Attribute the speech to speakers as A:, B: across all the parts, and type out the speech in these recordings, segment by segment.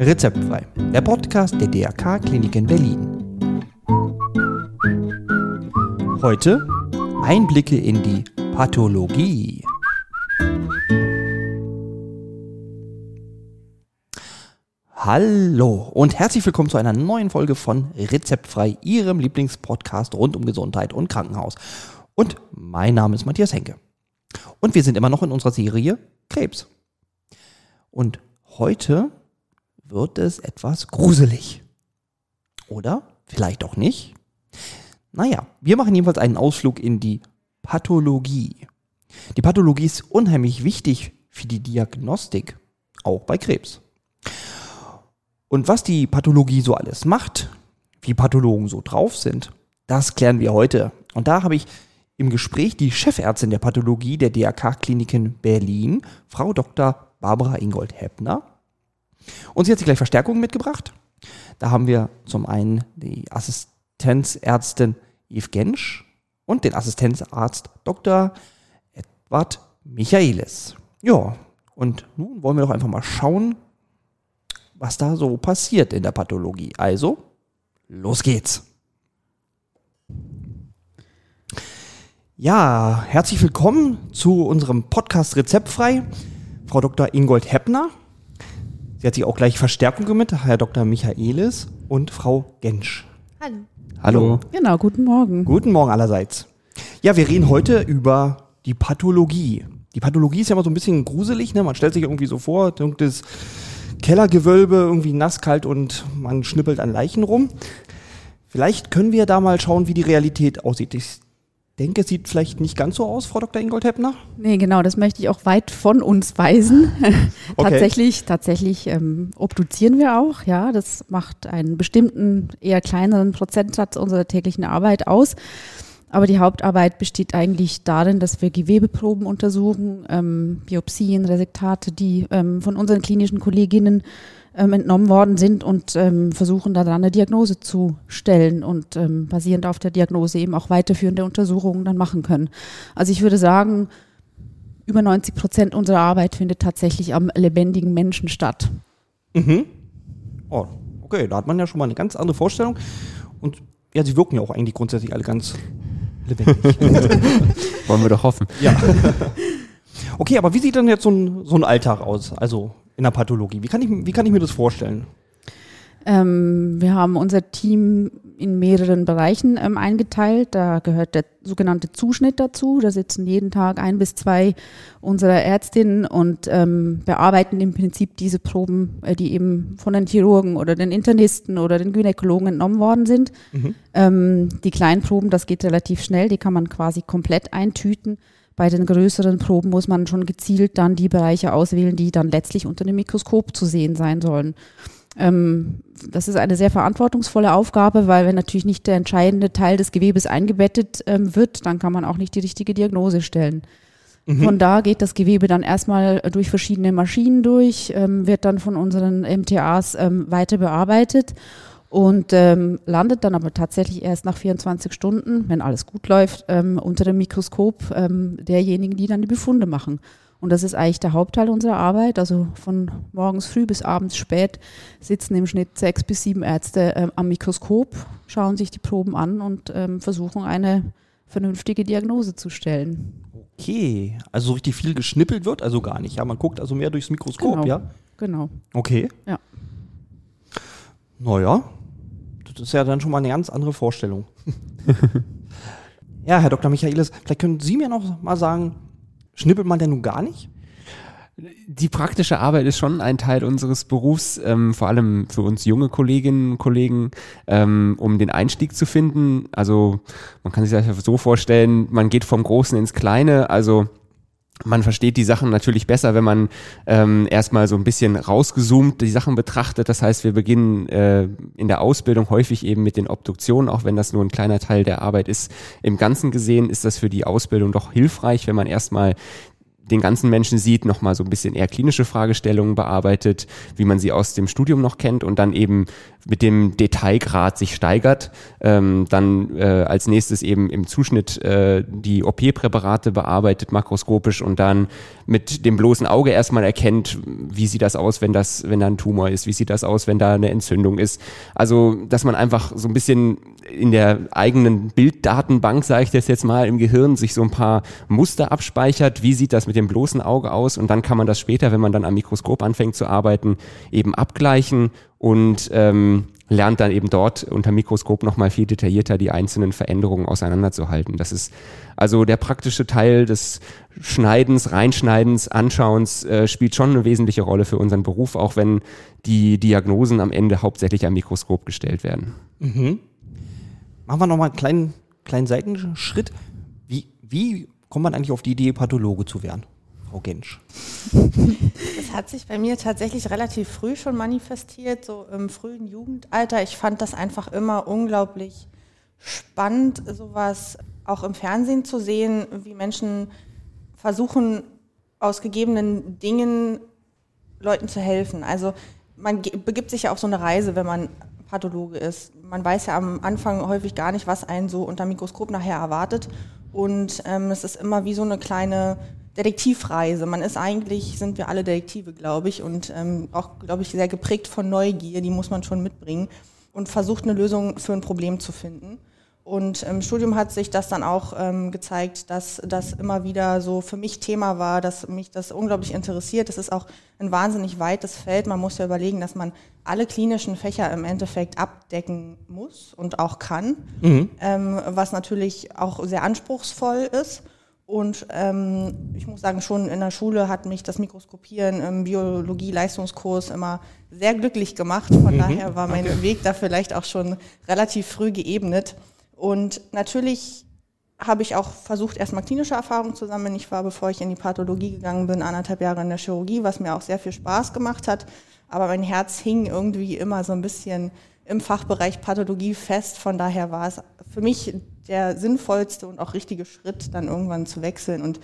A: Rezeptfrei, der Podcast der DRK Klinik in Berlin. Heute Einblicke in die Pathologie. Hallo und herzlich willkommen zu einer neuen Folge von Rezeptfrei, Ihrem Lieblingspodcast rund um Gesundheit und Krankenhaus. Und mein Name ist Matthias Henke. Und wir sind immer noch in unserer Serie Krebs. Und heute wird es etwas gruselig. Oder vielleicht auch nicht. Naja, wir machen jedenfalls einen Ausflug in die Pathologie. Die Pathologie ist unheimlich wichtig für die Diagnostik, auch bei Krebs. Und was die Pathologie so alles macht, wie Pathologen so drauf sind, das klären wir heute. Und da habe ich im Gespräch die Chefärztin der Pathologie der DRK-Kliniken Berlin, Frau Dr. Barbara Ingold Heppner. Und sie hat sich gleich Verstärkung mitgebracht. Da haben wir zum einen die Assistenzärztin Yves Gensch und den Assistenzarzt Dr. Edward Michaelis. Ja, und nun wollen wir doch einfach mal schauen, was da so passiert in der Pathologie. Also, los geht's. Ja, herzlich willkommen zu unserem Podcast Rezeptfrei. Frau Dr. Ingold Heppner. Sie hat sich auch gleich Verstärkung mit, Herr Dr. Michaelis und Frau Gensch.
B: Hallo.
A: Hallo.
B: Genau, guten Morgen.
A: Guten Morgen allerseits. Ja, wir reden heute über die Pathologie. Die Pathologie ist ja immer so ein bisschen gruselig, ne? Man stellt sich irgendwie so vor, das Kellergewölbe, irgendwie nass, kalt und man schnippelt an Leichen rum. Vielleicht können wir da mal schauen, wie die Realität aussieht. Ich denke, es sieht vielleicht nicht ganz so aus, Frau Dr. Ingold Heppner.
B: Nee, genau, das möchte ich auch weit von uns weisen. Okay. tatsächlich, tatsächlich ähm, obduzieren wir auch, ja. Das macht einen bestimmten, eher kleineren Prozentsatz unserer täglichen Arbeit aus. Aber die Hauptarbeit besteht eigentlich darin, dass wir Gewebeproben untersuchen, ähm, Biopsien, Resektate, die ähm, von unseren klinischen Kolleginnen ähm, entnommen worden sind und ähm, versuchen daran eine Diagnose zu stellen und ähm, basierend auf der Diagnose eben auch weiterführende Untersuchungen dann machen können. Also ich würde sagen, über 90 Prozent unserer Arbeit findet tatsächlich am lebendigen Menschen statt.
A: Mhm. Oh, okay, da hat man ja schon mal eine ganz andere Vorstellung. Und ja, sie wirken ja auch eigentlich grundsätzlich alle ganz lebendig.
C: Wollen wir doch hoffen.
A: Ja. Okay, aber wie sieht denn jetzt so ein, so ein Alltag aus? Also in der Pathologie. Wie kann ich, wie kann ich mir das vorstellen?
B: Ähm, wir haben unser Team in mehreren Bereichen ähm, eingeteilt. Da gehört der sogenannte Zuschnitt dazu. Da sitzen jeden Tag ein bis zwei unserer Ärztinnen und ähm, bearbeiten im Prinzip diese Proben, äh, die eben von den Chirurgen oder den Internisten oder den Gynäkologen entnommen worden sind. Mhm. Ähm, die kleinen Proben, das geht relativ schnell, die kann man quasi komplett eintüten. Bei den größeren Proben muss man schon gezielt dann die Bereiche auswählen, die dann letztlich unter dem Mikroskop zu sehen sein sollen. Ähm, das ist eine sehr verantwortungsvolle Aufgabe, weil wenn natürlich nicht der entscheidende Teil des Gewebes eingebettet ähm, wird, dann kann man auch nicht die richtige Diagnose stellen. Mhm. Von da geht das Gewebe dann erstmal durch verschiedene Maschinen durch, ähm, wird dann von unseren MTAs ähm, weiter bearbeitet und ähm, landet dann aber tatsächlich erst nach 24 Stunden, wenn alles gut läuft, ähm, unter dem Mikroskop ähm, derjenigen, die dann die Befunde machen. Und das ist eigentlich der Hauptteil unserer Arbeit. Also von morgens früh bis abends spät sitzen im Schnitt sechs bis sieben Ärzte äh, am Mikroskop, schauen sich die Proben an und ähm, versuchen eine vernünftige Diagnose zu stellen.
A: Okay, also so richtig viel geschnippelt wird also gar nicht. Ja, man guckt also mehr durchs Mikroskop,
B: genau.
A: ja?
B: Genau.
A: Okay.
B: Ja.
A: Naja, das ist ja dann schon mal eine ganz andere Vorstellung. ja, Herr Dr. Michaelis, vielleicht können Sie mir noch mal sagen, Schnippelt man denn nun gar nicht?
C: Die praktische Arbeit ist schon ein Teil unseres Berufs, ähm, vor allem für uns junge Kolleginnen und Kollegen, ähm, um den Einstieg zu finden. Also man kann sich das so vorstellen, man geht vom Großen ins Kleine. Also man versteht die Sachen natürlich besser, wenn man ähm, erstmal so ein bisschen rausgezoomt die Sachen betrachtet. Das heißt, wir beginnen äh, in der Ausbildung häufig eben mit den Obduktionen, auch wenn das nur ein kleiner Teil der Arbeit ist. Im Ganzen gesehen ist das für die Ausbildung doch hilfreich, wenn man erstmal den ganzen Menschen sieht, nochmal so ein bisschen eher klinische Fragestellungen bearbeitet, wie man sie aus dem Studium noch kennt und dann eben mit dem Detailgrad sich steigert. Ähm, dann äh, als nächstes eben im Zuschnitt äh, die OP-Präparate bearbeitet, makroskopisch und dann mit dem bloßen Auge erstmal erkennt, wie sieht das aus, wenn das, wenn da ein Tumor ist, wie sieht das aus, wenn da eine Entzündung ist. Also, dass man einfach so ein bisschen in der eigenen Bilddatenbank, sage ich das jetzt mal, im Gehirn sich so ein paar Muster abspeichert. Wie sieht das mit dem bloßen Auge aus? Und dann kann man das später, wenn man dann am Mikroskop anfängt zu arbeiten, eben abgleichen und ähm, lernt dann eben dort unter Mikroskop nochmal viel detaillierter die einzelnen Veränderungen auseinanderzuhalten. Das ist also der praktische Teil des Schneidens, Reinschneidens, Anschauens äh, spielt schon eine wesentliche Rolle für unseren Beruf, auch wenn die Diagnosen am Ende hauptsächlich am Mikroskop gestellt werden.
A: Mhm. Machen wir nochmal einen kleinen, kleinen Seitenschritt. Wie, wie kommt man eigentlich auf die Idee, Pathologe zu werden? Frau Gensch.
D: Das hat sich bei mir tatsächlich relativ früh schon manifestiert, so im frühen Jugendalter. Ich fand das einfach immer unglaublich spannend, sowas auch im Fernsehen zu sehen, wie Menschen versuchen, aus gegebenen Dingen Leuten zu helfen. Also man begibt sich ja auf so eine Reise, wenn man Pathologe ist. Man weiß ja am Anfang häufig gar nicht, was einen so unter Mikroskop nachher erwartet. Und ähm, es ist immer wie so eine kleine Detektivreise. Man ist eigentlich, sind wir alle Detektive, glaube ich, und ähm, auch, glaube ich, sehr geprägt von Neugier, die muss man schon mitbringen und versucht eine Lösung für ein Problem zu finden. Und im Studium hat sich das dann auch ähm, gezeigt, dass das immer wieder so für mich Thema war, dass mich das unglaublich interessiert. Das ist auch ein wahnsinnig weites Feld. Man muss ja überlegen, dass man alle klinischen Fächer im Endeffekt abdecken muss und auch kann, mhm. ähm, was natürlich auch sehr anspruchsvoll ist. Und ähm, ich muss sagen, schon in der Schule hat mich das Mikroskopieren im Biologie-Leistungskurs immer sehr glücklich gemacht. Von mhm. daher war mein okay. Weg da vielleicht auch schon relativ früh geebnet. Und natürlich habe ich auch versucht, erstmal klinische Erfahrungen zu sammeln. Ich war, bevor ich in die Pathologie gegangen bin, anderthalb Jahre in der Chirurgie, was mir auch sehr viel Spaß gemacht hat. Aber mein Herz hing irgendwie immer so ein bisschen im Fachbereich Pathologie fest. Von daher war es für mich der sinnvollste und auch richtige Schritt, dann irgendwann zu wechseln. Und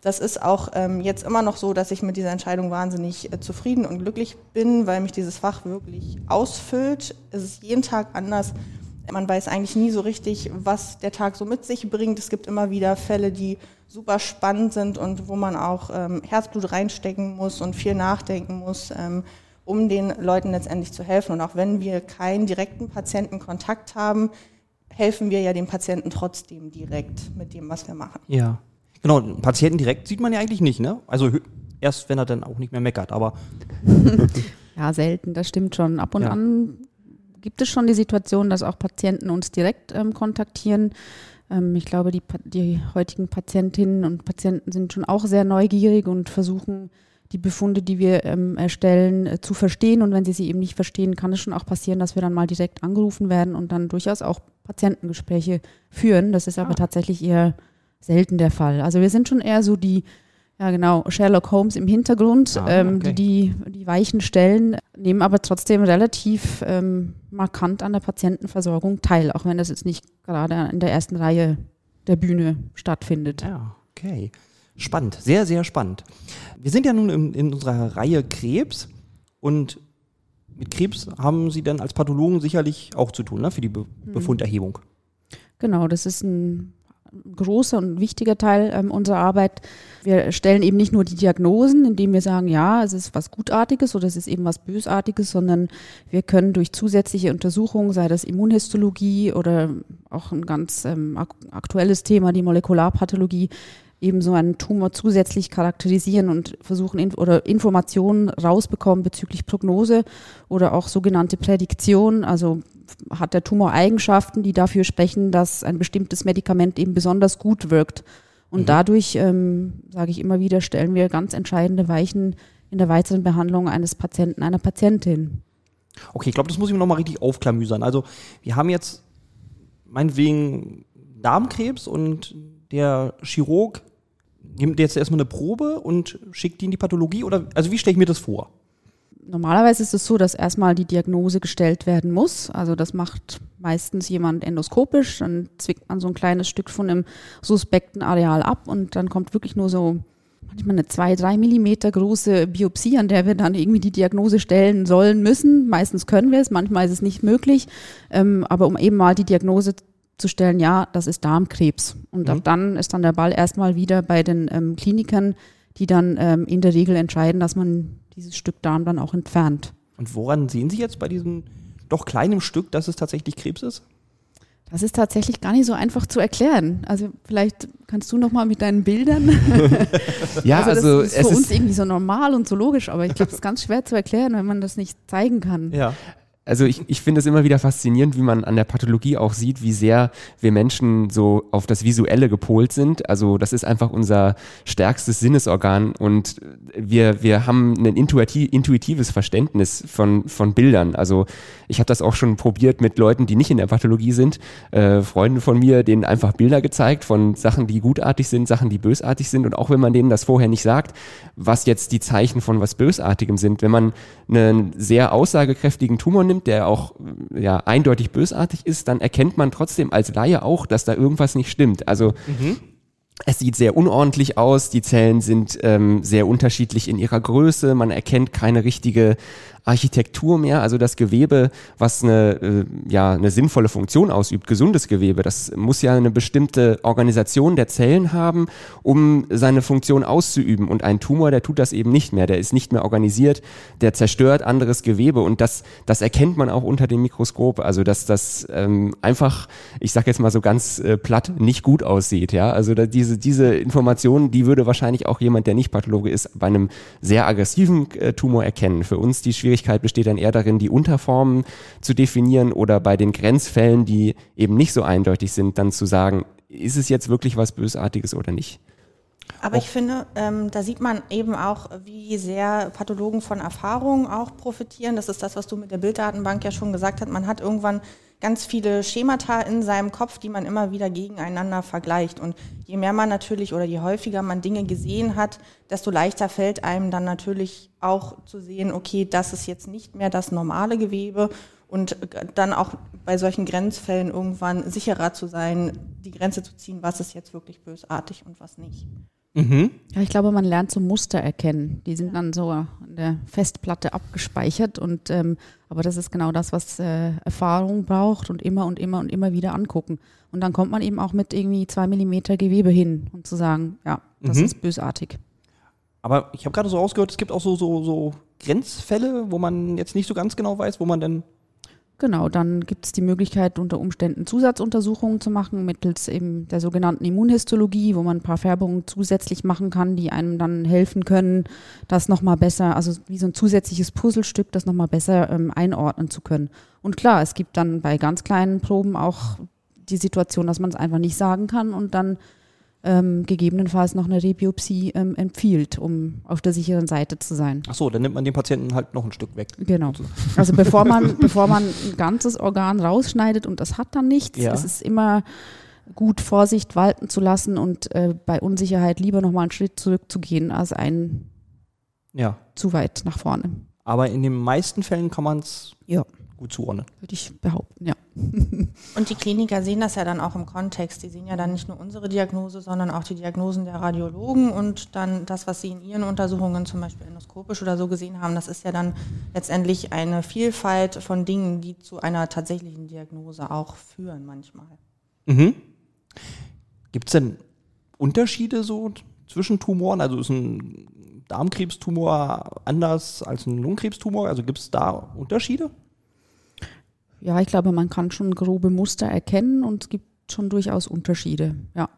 D: das ist auch ähm, jetzt immer noch so, dass ich mit dieser Entscheidung wahnsinnig äh, zufrieden und glücklich bin, weil mich dieses Fach wirklich ausfüllt. Es ist jeden Tag anders. Man weiß eigentlich nie so richtig, was der Tag so mit sich bringt. Es gibt immer wieder Fälle, die super spannend sind und wo man auch ähm, Herzblut reinstecken muss und viel nachdenken muss, ähm, um den Leuten letztendlich zu helfen. Und auch wenn wir keinen direkten Patientenkontakt haben, helfen wir ja dem Patienten trotzdem direkt mit dem, was wir machen.
A: Ja. Genau, Patienten direkt sieht man ja eigentlich nicht, ne? Also erst, wenn er dann auch nicht mehr meckert, aber.
B: ja, selten, das stimmt schon. Ab und ja. an gibt es schon die Situation, dass auch Patienten uns direkt ähm, kontaktieren. Ähm, ich glaube, die, die heutigen Patientinnen und Patienten sind schon auch sehr neugierig und versuchen, die Befunde, die wir ähm, erstellen, äh, zu verstehen. Und wenn sie sie eben nicht verstehen, kann es schon auch passieren, dass wir dann mal direkt angerufen werden und dann durchaus auch Patientengespräche führen. Das ist aber ah. tatsächlich eher selten der Fall. Also wir sind schon eher so die ja, genau. Sherlock Holmes im Hintergrund, ah, ähm, okay. die, die weichen Stellen, nehmen aber trotzdem relativ ähm, markant an der Patientenversorgung teil, auch wenn das jetzt nicht gerade in der ersten Reihe der Bühne stattfindet.
A: Ja, okay. Spannend, sehr, sehr spannend. Wir sind ja nun in, in unserer Reihe Krebs und mit Krebs haben Sie dann als Pathologen sicherlich auch zu tun, ne, für die Be mhm. Befunderhebung.
B: Genau, das ist ein großer und wichtiger Teil ähm, unserer Arbeit. Wir stellen eben nicht nur die Diagnosen, indem wir sagen, ja, es ist was Gutartiges oder es ist eben was Bösartiges, sondern wir können durch zusätzliche Untersuchungen, sei das Immunhistologie oder auch ein ganz ähm, aktuelles Thema, die Molekularpathologie, eben so einen Tumor zusätzlich charakterisieren und versuchen in, oder Informationen rausbekommen bezüglich Prognose oder auch sogenannte Prädiktion, also hat der Tumor Eigenschaften, die dafür sprechen, dass ein bestimmtes Medikament eben besonders gut wirkt. Und mhm. dadurch, ähm, sage ich immer wieder, stellen wir ganz entscheidende Weichen in der weiteren Behandlung eines Patienten, einer Patientin.
A: Okay, ich glaube, das muss ich mir nochmal richtig aufklamüsern. Also wir haben jetzt meinetwegen Darmkrebs und der Chirurg nimmt jetzt erstmal eine Probe und schickt die in die Pathologie? Oder also wie stelle ich mir das vor?
B: Normalerweise ist es so, dass erstmal die Diagnose gestellt werden muss. Also das macht meistens jemand endoskopisch, dann zwickt man so ein kleines Stück von dem suspekten Areal ab und dann kommt wirklich nur so manchmal eine zwei, drei Millimeter große Biopsie, an der wir dann irgendwie die Diagnose stellen sollen müssen. Meistens können wir es, manchmal ist es nicht möglich. Ähm, aber um eben mal die Diagnose zu stellen, ja, das ist Darmkrebs. Und
A: Mhm.
B: ab dann ist dann der Ball erstmal wieder bei den ähm, Klinikern, die dann ähm, in der Regel entscheiden, dass man dieses Stück Darm dann auch entfernt.
A: Und woran sehen Sie jetzt bei diesem doch kleinen Stück, dass es tatsächlich Krebs ist?
B: Das ist tatsächlich gar nicht so einfach zu erklären. Also vielleicht kannst du noch mal mit deinen Bildern.
C: Ja,
B: also das
C: also,
B: ist für uns
C: ist,
B: irgendwie so normal und so logisch, aber ich glaube, es ist ganz schwer zu erklären, wenn man das nicht zeigen kann.
A: Ja.
C: Also ich, ich finde es immer wieder faszinierend, wie man an der Pathologie auch sieht, wie sehr wir Menschen so auf das Visuelle gepolt sind. Also das ist einfach unser stärkstes Sinnesorgan und wir, wir haben ein intuiti intuitives Verständnis von, von Bildern. Also ich habe das auch schon probiert mit Leuten, die nicht in der Pathologie sind. Äh, Freunden von mir, denen einfach Bilder gezeigt von Sachen, die gutartig sind, Sachen, die bösartig sind. Und auch wenn man denen das vorher nicht sagt, was jetzt die Zeichen von was Bösartigem sind, wenn man einen sehr aussagekräftigen Tumor nimmt, der auch ja, eindeutig bösartig ist, dann erkennt man trotzdem als Laie auch, dass da irgendwas nicht stimmt. Also es sieht sehr unordentlich aus, die Zellen sind ähm, sehr unterschiedlich in ihrer Größe, man erkennt keine richtige Architektur mehr, also das Gewebe, was eine, äh, ja, eine sinnvolle Funktion ausübt, gesundes Gewebe, das muss ja eine bestimmte Organisation der Zellen haben, um seine Funktion auszuüben. Und ein Tumor, der tut das eben nicht mehr, der ist nicht mehr organisiert, der zerstört anderes Gewebe. Und das, das erkennt man auch unter dem Mikroskop, also dass das ähm, einfach, ich sag jetzt mal so ganz äh, platt, nicht gut aussieht, ja, also da, diese, diese Information, die würde wahrscheinlich auch jemand, der nicht Pathologe ist, bei einem sehr aggressiven äh, Tumor erkennen. Für uns die Schwierigkeit besteht dann eher darin, die Unterformen zu definieren oder bei den Grenzfällen, die eben nicht so eindeutig sind, dann zu sagen, ist es jetzt wirklich was Bösartiges oder nicht?
D: Aber ich finde, ähm, da sieht man eben auch, wie sehr Pathologen von Erfahrungen auch profitieren. Das ist das, was du mit der Bilddatenbank ja schon gesagt hast. Man hat irgendwann ganz viele Schemata in seinem Kopf, die man immer wieder gegeneinander vergleicht. Und je mehr man natürlich oder je häufiger man Dinge gesehen hat, desto leichter fällt einem dann natürlich auch zu sehen, okay, das ist jetzt nicht mehr das normale Gewebe und dann auch bei solchen Grenzfällen irgendwann sicherer zu sein, die Grenze zu ziehen, was ist jetzt wirklich bösartig und was nicht.
A: Mhm.
B: Ja, ich glaube, man lernt so Muster erkennen. Die sind dann so an der Festplatte abgespeichert und ähm, aber das ist genau das, was äh, Erfahrung braucht und immer und immer und immer wieder angucken. Und dann kommt man eben auch mit irgendwie zwei Millimeter Gewebe hin und zu sagen, ja, das
A: Mhm.
B: ist bösartig.
A: Aber ich habe gerade so rausgehört, es gibt auch so, so, so Grenzfälle, wo man jetzt nicht so ganz genau weiß, wo man denn.
B: Genau, dann gibt es die Möglichkeit, unter Umständen Zusatzuntersuchungen zu machen, mittels eben der sogenannten Immunhistologie, wo man ein paar Färbungen zusätzlich machen kann, die einem dann helfen können, das nochmal besser, also wie so ein zusätzliches Puzzlestück, das nochmal besser ähm, einordnen zu können. Und klar, es gibt dann bei ganz kleinen Proben auch die Situation, dass man es einfach nicht sagen kann und dann ähm, gegebenenfalls noch eine Rebiopsie ähm, empfiehlt, um auf der sicheren Seite zu sein.
A: Ach so, dann nimmt man dem Patienten halt noch ein Stück weg.
B: Genau. Also bevor man, bevor man ein ganzes Organ rausschneidet und das hat dann nichts,
A: Ja.
B: ist es immer gut, Vorsicht walten zu lassen und äh, bei Unsicherheit lieber nochmal einen Schritt zurückzugehen, als einen
A: Ja.
B: zu weit nach vorne,
A: Aber in den meisten Fällen kann man es
B: Ja.
A: gut zuordnen.
B: würde ich behaupten, ja.
D: Und die Kliniker sehen das ja dann auch im Kontext. Die sehen ja dann nicht nur unsere Diagnose, sondern auch die Diagnosen der Radiologen und dann das, was sie in ihren Untersuchungen zum Beispiel endoskopisch oder so gesehen haben, das ist ja dann letztendlich eine Vielfalt von Dingen, die zu einer tatsächlichen Diagnose auch führen manchmal.
A: Mhm. Gibt es denn Unterschiede so zwischen Tumoren? Also ist ein Darmkrebstumor anders als ein Lungenkrebstumor? Also gibt es da Unterschiede?
B: Ja, ich glaube, man kann schon grobe Muster erkennen und es gibt schon durchaus Unterschiede, ja.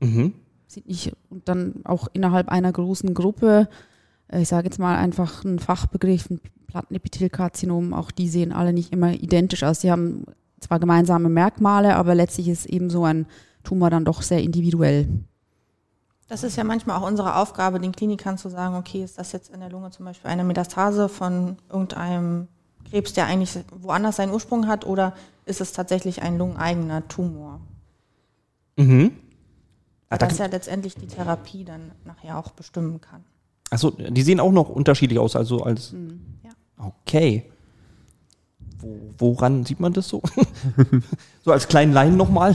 A: Mhm.
B: sieht nicht und dann auch innerhalb einer großen Gruppe, äh, ich sage jetzt mal einfach ein Fachbegriff, ein Plattenepithelkarzinom, auch die sehen alle nicht immer identisch aus. Sie haben zwar gemeinsame Merkmale, aber letztlich ist eben so ein Tumor dann doch sehr individuell.
D: Das ist ja manchmal auch unsere Aufgabe, den Klinikern zu sagen, okay, ist das jetzt in der Lunge zum Beispiel eine Metastase von irgendeinem Krebs, der eigentlich woanders seinen Ursprung hat, oder ist es tatsächlich ein lungeneigener Tumor?
A: Mhm. Ah, da
D: das ja letztendlich die Therapie dann nachher auch bestimmen kann.
A: Achso, die sehen auch noch unterschiedlich aus, also als.
D: Ja.
A: Okay. Wo, woran sieht man das so? so als kleinen Laien nochmal?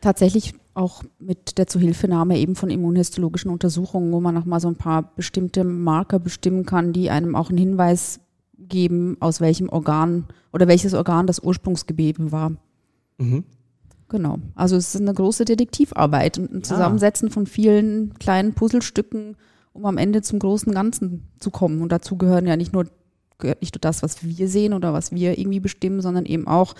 B: Tatsächlich auch mit der Zuhilfenahme eben von immunhistologischen Untersuchungen, wo man nochmal so ein paar bestimmte Marker bestimmen kann, die einem auch einen Hinweis geben, aus welchem Organ oder welches Organ das Ursprungsgewebe war.
A: Mhm.
B: Genau. Also es ist eine große Detektivarbeit und ein Zusammensetzen von vielen kleinen Puzzlestücken, um am Ende zum großen Ganzen zu kommen. Und dazu gehören ja nicht nur gehört nicht nur das, was wir sehen oder was wir irgendwie bestimmen, sondern eben auch,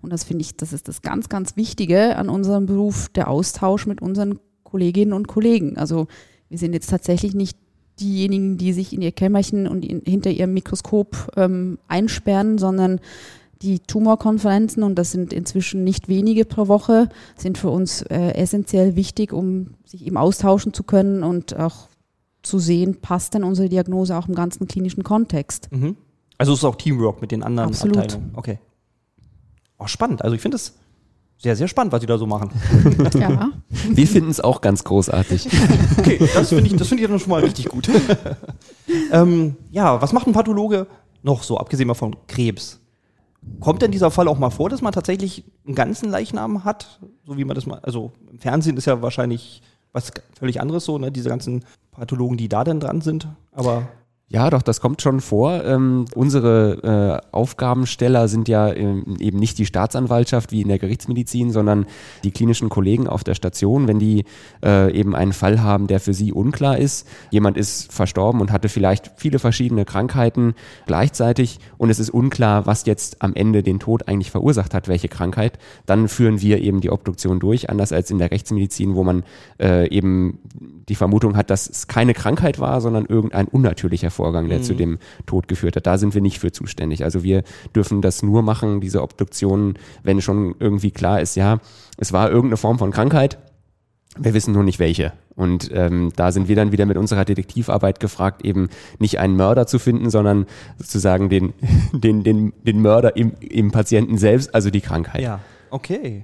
B: und das finde ich, das ist das ganz, ganz Wichtige an unserem Beruf, der Austausch mit unseren Kolleginnen und Kollegen. Also wir sind jetzt tatsächlich nicht diejenigen, die sich in ihr Kämmerchen und in, hinter ihrem Mikroskop ähm, einsperren, sondern die Tumorkonferenzen, und das sind inzwischen nicht wenige pro Woche, sind für uns äh, essentiell wichtig, um sich eben austauschen zu können und auch zu sehen, passt denn unsere Diagnose auch im ganzen klinischen Kontext.
A: Mhm. Also es ist auch Teamwork mit den anderen
B: Absolut.
A: Abteilungen. Okay. Oh, spannend. Also ich finde es sehr, sehr spannend, was die da so machen.
B: Ja.
C: Wir finden es auch ganz großartig.
A: Okay, das finde ich, das finde ich dann schon mal richtig gut. ähm, ja, was macht ein Pathologe noch so, abgesehen mal von Krebs? Kommt denn dieser Fall auch mal vor, dass man tatsächlich einen ganzen Leichnam hat? So wie man das mal, also im Fernsehen ist ja wahrscheinlich was völlig anderes so, ne? Diese ganzen Pathologen, die da denn dran sind. Aber
C: Ja, doch, das kommt schon vor. Ähm, unsere äh, Aufgabensteller sind ja ähm, eben nicht die Staatsanwaltschaft wie in der Gerichtsmedizin, sondern die klinischen Kollegen auf der Station. Wenn die äh, eben einen Fall haben, der für sie unklar ist, jemand ist verstorben und hatte vielleicht viele verschiedene Krankheiten gleichzeitig und es ist unklar, was jetzt am Ende den Tod eigentlich verursacht hat, welche Krankheit, dann führen wir eben die Obduktion durch, anders als in der Rechtsmedizin, wo man äh, eben die Vermutung hat, dass es keine Krankheit war, sondern irgendein unnatürlicher Vorgang, der zu dem Tod geführt hat. Da sind wir nicht für zuständig. Also wir dürfen das nur machen, diese Obduktionen, wenn schon irgendwie klar ist, ja, es war irgendeine Form von Krankheit, wir wissen nur nicht welche. Und ähm, da sind wir dann wieder mit unserer Detektivarbeit gefragt, eben nicht einen Mörder zu finden, sondern sozusagen den, den, den, den Mörder im, im Patienten selbst, also die Krankheit.
A: ja, okay.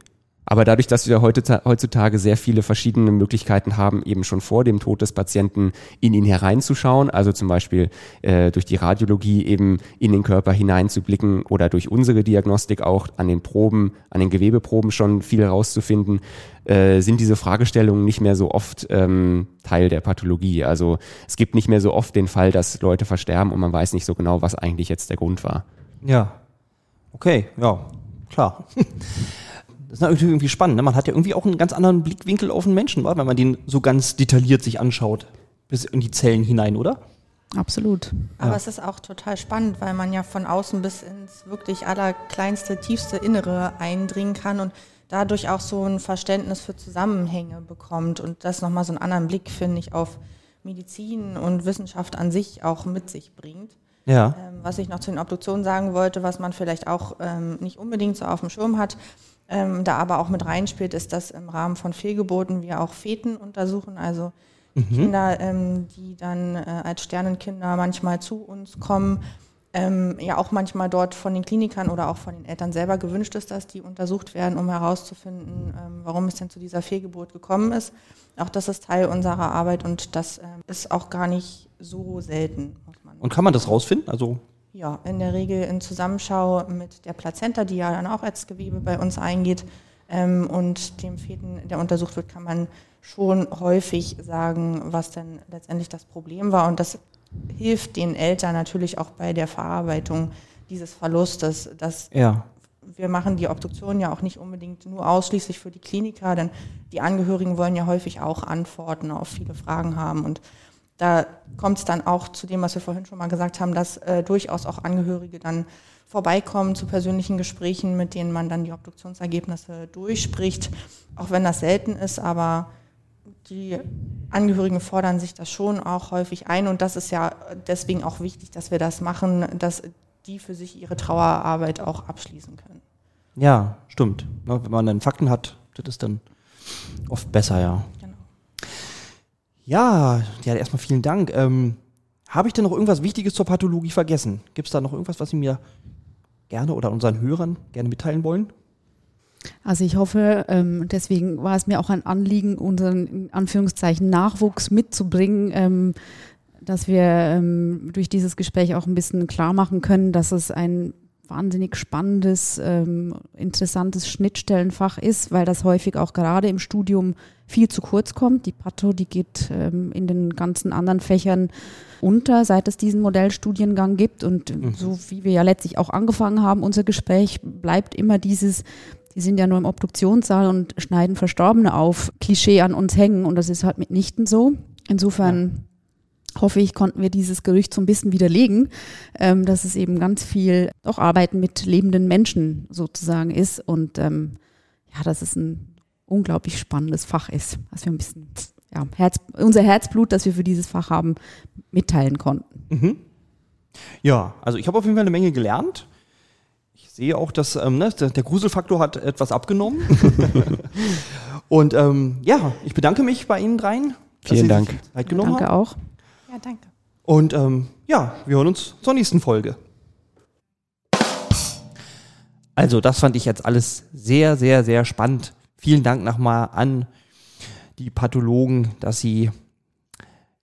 C: Aber dadurch, dass wir heutzutage sehr viele verschiedene Möglichkeiten haben, eben schon vor dem Tod des Patienten in ihn hereinzuschauen, also zum Beispiel äh, durch die Radiologie eben in den Körper hineinzublicken oder durch unsere Diagnostik auch an den Proben, an den Gewebeproben schon viel herauszufinden, äh, sind diese Fragestellungen nicht mehr so oft ähm, Teil der Pathologie. Also es gibt nicht mehr so oft den Fall, dass Leute versterben und man weiß nicht so genau, was eigentlich jetzt der Grund war.
A: Ja. Okay, ja, klar. Das ist natürlich irgendwie spannend. Ne? Man hat ja irgendwie auch einen ganz anderen Blickwinkel auf den Menschen, wenn man den so ganz detailliert sich anschaut. Bis in die Zellen hinein, oder?
B: Absolut.
D: Aber
A: Ja.
D: es ist auch total spannend, weil man ja von außen bis ins wirklich allerkleinste, tiefste Innere eindringen kann und dadurch auch so ein Verständnis für Zusammenhänge bekommt und das nochmal so einen anderen Blick, finde ich, auf Medizin und Wissenschaft an sich auch mit sich bringt.
A: Ja.
D: Ähm, was ich noch zu den Obduktionen sagen wollte, was man vielleicht auch ähm, nicht unbedingt so auf dem Schirm hat, ähm, da aber auch mit reinspielt, ist, dass im Rahmen von Fehlgeburten wir auch Feten untersuchen, also Kinder, ähm, die dann äh, als Sternenkinder manchmal zu uns kommen, ähm, ja auch manchmal dort von den Klinikern oder auch von den Eltern selber gewünscht ist, dass die untersucht werden, um herauszufinden, ähm, warum es denn zu dieser Fehlgeburt gekommen ist. Auch das ist Teil unserer Arbeit und das ähm, ist auch gar nicht so selten, muss man
A: Und kann man das rausfinden? Also,
D: ja, in der Regel in Zusammenschau mit der Plazenta, die ja dann auch als Gewebe bei uns eingeht, ähm, und dem Feten, der untersucht wird, kann man schon häufig sagen, was denn letztendlich das Problem war. Und das hilft den Eltern natürlich auch bei der Verarbeitung dieses Verlustes, dass
A: ja.
D: wir machen die Obduktion ja auch nicht unbedingt nur ausschließlich für die Kliniker, denn die Angehörigen wollen ja häufig auch Antworten auf viele Fragen haben. Und da kommt es dann auch zu dem, was wir vorhin schon mal gesagt haben, dass äh, durchaus auch Angehörige dann vorbeikommen zu persönlichen Gesprächen, mit denen man dann die Obduktionsergebnisse durchspricht, auch wenn das selten ist, aber die Angehörigen fordern sich das schon auch häufig ein und das ist ja deswegen auch wichtig, dass wir das machen, dass die für sich ihre Trauerarbeit auch abschließen können.
A: Ja, stimmt. Wenn man dann Fakten hat, das ist dann oft besser, ja. Ja, ja, erstmal vielen Dank. Ähm, Habe ich denn noch irgendwas Wichtiges zur Pathologie vergessen? Gibt es da noch irgendwas, was Sie mir gerne oder unseren Hörern gerne mitteilen wollen?
B: Also ich hoffe, ähm, deswegen war es mir auch ein Anliegen, unseren in Anführungszeichen Nachwuchs mitzubringen, ähm, dass wir ähm, durch dieses Gespräch auch ein bisschen klar machen können, dass es ein wahnsinnig spannendes, ähm, interessantes Schnittstellenfach ist, weil das häufig auch gerade im Studium viel zu kurz kommt. Die Patho, die geht ähm, in den ganzen anderen Fächern unter, seit es diesen Modellstudiengang gibt. Und
A: Mhm.
B: so wie wir ja letztlich auch angefangen haben, unser Gespräch bleibt immer dieses, die sind ja nur im Obduktionssaal und schneiden Verstorbene auf, Klischee an uns hängen. Und das ist halt mitnichten so. Insofern hoffe ich, konnten wir dieses Gerücht so ein bisschen widerlegen, ähm, dass es eben ganz viel auch Arbeiten mit lebenden Menschen sozusagen ist und ähm, ja, dass es ein unglaublich spannendes Fach ist, was wir ein bisschen, ja, Herz, unser Herzblut, das wir für dieses Fach haben, mitteilen konnten.
A: Mhm. Ja, also ich habe auf jeden Fall eine Menge gelernt. Ich sehe auch, dass ähm, ne, der, Gruselfaktor hat etwas abgenommen. Und ähm, ja, ich bedanke mich bei Ihnen dreien. dass
C: Vielen
A: Sie
C: Dank.
A: sich die Zeit genommen
B: Danke
A: haben.
B: auch.
D: Ja, danke.
A: Und ähm, ja, wir hören uns zur nächsten Folge. Also, das fand ich jetzt alles sehr, sehr, sehr spannend. Vielen Dank nochmal an die Pathologen, dass sie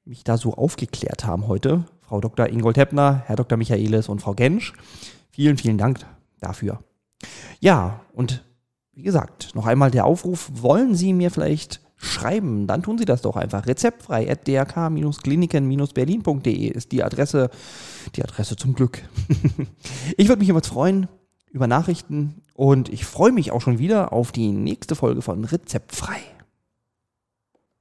A: mich da so aufgeklärt haben heute. Frau Dr. Ingold Heppner, Herr Dr. Michaelis und Frau Gensch. Vielen, vielen Dank dafür. Ja, und wie gesagt, noch einmal der Aufruf, wollen Sie mir vielleicht schreiben, dann tun Sie das doch einfach. Rezeptfrei at drk-kliniken-berlin.de ist die Adresse, die Adresse zum Glück. ich würde mich immer freuen über Nachrichten und ich freue mich auch schon wieder auf die nächste Folge von Rezeptfrei.